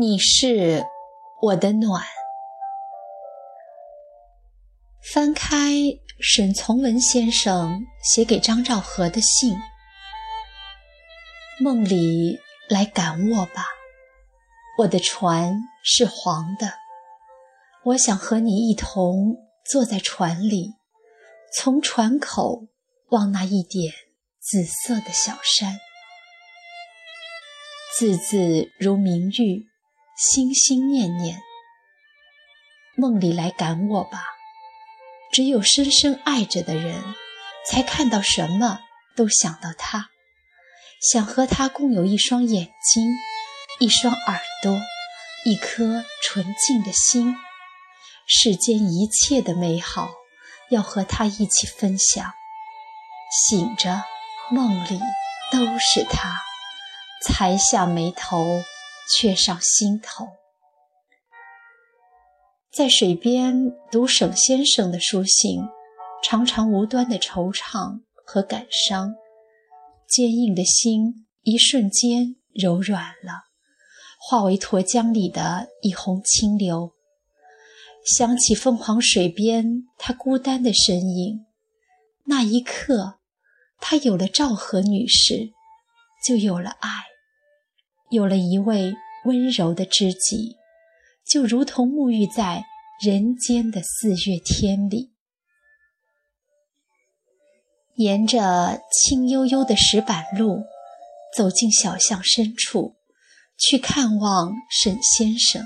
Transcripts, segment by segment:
你是我的暖。翻开沈从文先生写给张兆和的信，梦里来赶我吧，我的船是黄的，我想和你一同坐在船里，从船口望那一点紫色的小山，字字如明玉。心心念念，梦里来赶我吧。只有深深爱着的人，才看到什么都想到他，想和他共有一双眼睛，一双耳朵，一颗纯净的心。世间一切的美好，要和他一起分享。醒着，梦里都是他，才下眉头。却上心头，在水边读沈先生的书信，常常无端的惆怅和感伤，坚硬的心一瞬间柔软了，化为沱江里的一泓清流。想起凤凰水边他孤单的身影，那一刻，他有了赵和女士，就有了爱。有了一位温柔的知己，就如同沐浴在人间的四月天里。沿着青幽幽的石板路，走进小巷深处，去看望沈先生。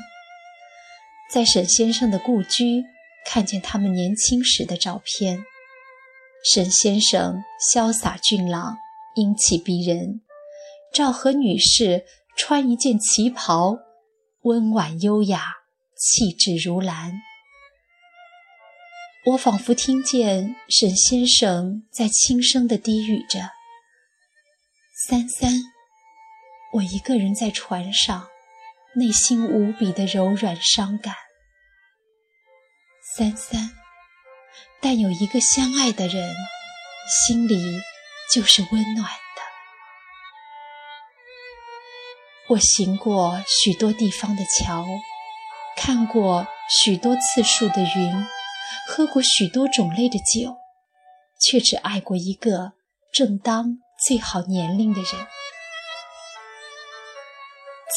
在沈先生的故居，看见他们年轻时的照片。沈先生潇洒俊朗，英气逼人；赵和女士。穿一件旗袍，温婉优雅，气质如兰。我仿佛听见沈先生在轻声地低语着：“三三，我一个人在船上，内心无比的柔软伤感。三三，但有一个相爱的人，心里就是温暖。”我行过许多地方的桥，看过许多次数的云，喝过许多种类的酒，却只爱过一个正当最好年龄的人。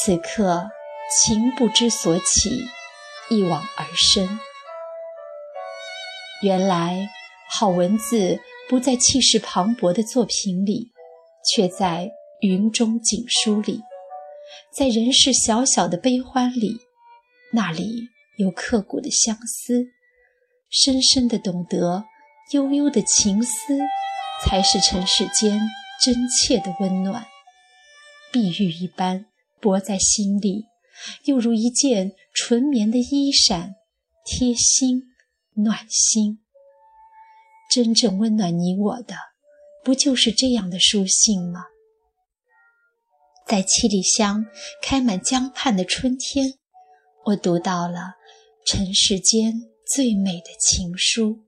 此刻情不知所起，一往而深。原来好文字不在气势磅礴的作品里，却在云中锦书里。在人世小小的悲欢里，那里有刻骨的相思，深深的懂得，悠悠的情思，才是尘世间真切的温暖。碧玉一般薄在心里，又如一件纯棉的衣衫，贴心暖心。真正温暖你我的，不就是这样的书信吗？在七里香开满江畔的春天，我读到了尘世间最美的情书。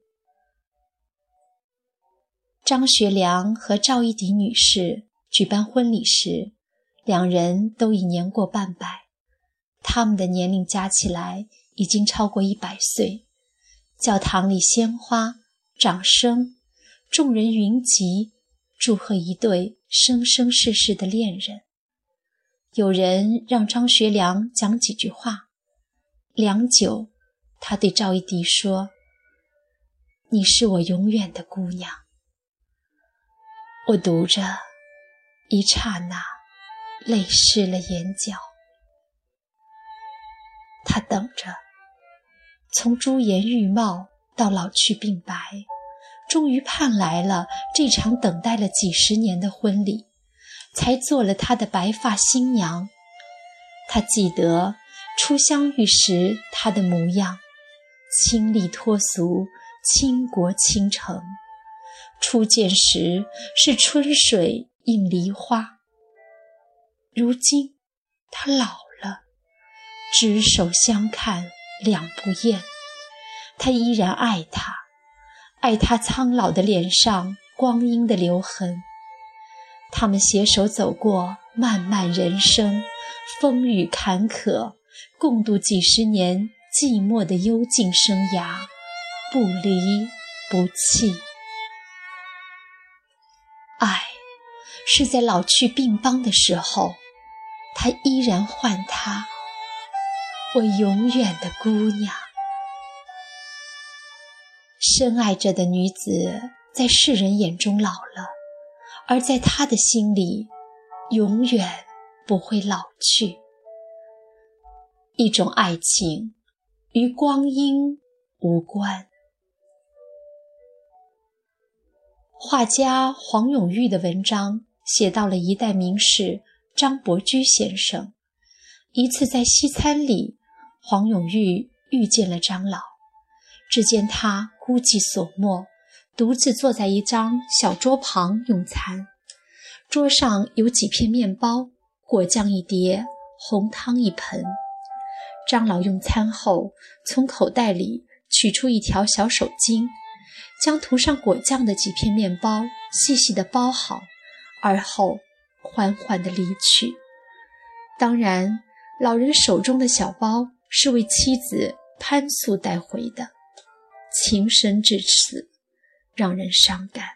张学良和赵一荻女士举办婚礼时，两人都已年过半百，他们的年龄加起来已经超过一百岁。教堂里鲜花、掌声，众人云集，祝贺一对生生世世的恋人。有人让张学良讲几句话，良久，他对赵一荻说：“你是我永远的姑娘。”我读着，一刹那，泪湿了眼角。他等着，从朱颜玉貌到老去鬓白，终于盼来了这场等待了几十年的婚礼。才做了他的白发新娘。他记得初相遇时他的模样，清丽脱俗，倾国倾城。初见时是春水映梨花。如今他老了，执手相看两不厌。他依然爱她，爱她苍老的脸上光阴的留痕。他们携手走过漫漫人生，风雨坎坷，共度几十年寂寞的幽静生涯，不离不弃。爱是在老去病邦的时候，他依然唤他我永远的姑娘。深爱着的女子，在世人眼中老了，而在他的心里，永远不会老去。一种爱情，与光阴无关。画家黄永玉的文章写到了一代名士张伯驹先生。一次在西餐里，黄永玉遇见了张老，只见他孤寂所没，独自坐在一张小桌旁用餐。桌上有几片面包、果酱一碟、红汤一盆。张老用餐后，从口袋里取出一条小手巾，将涂上果酱的几片面包细细的包好，而后缓缓地离去。当然，老人手中的小包是为妻子潘素带回的，情深至此，让人伤感。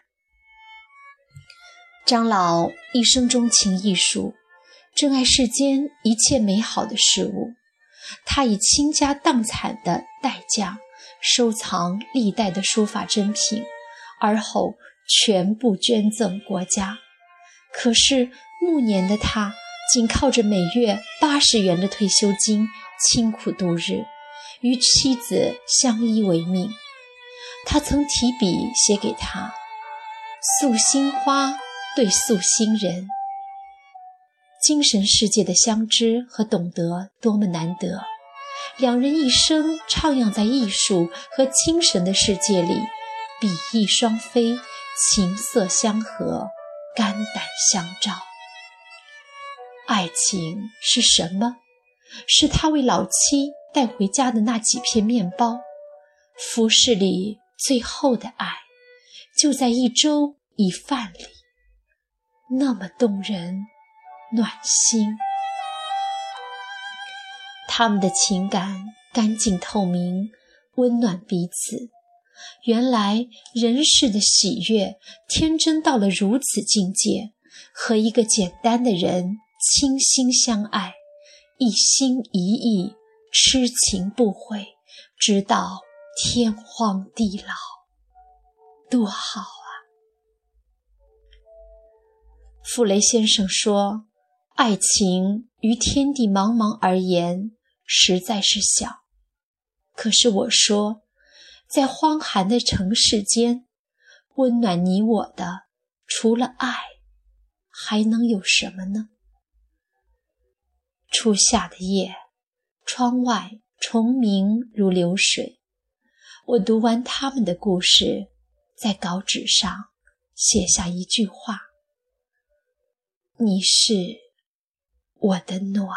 张老一生钟情艺术，珍爱世间一切美好的事物。他以倾家荡产的代价收藏历代的书法珍品，而后全部捐赠国家。可是暮年的他，仅靠着每月八十元的退休金，清苦度日，与妻子相依为命。他曾提笔写给他：“素心花对素心人。”精神世界的相知和懂得多么难得，两人一生徜徉在艺术和精神的世界里，比翼双飞，琴瑟相和，肝胆相照。爱情是什么？是他为老妻带回家的那几片面包。服饰里最后的爱，就在一粥一饭里，那么动人。暖心，他们的情感干净透明，温暖彼此。原来人世的喜悦，天真到了如此境界，和一个简单的人倾心相爱，一心一意，痴情不悔，直到天荒地老，多好啊！傅雷先生说。爱情于天地茫茫而言，实在是小。可是我说，在荒寒的城市间，温暖你我的，除了爱，还能有什么呢？初夏的夜，窗外虫鸣如流水。我读完他们的故事，在稿纸上写下一句话：“你是。”我的暖。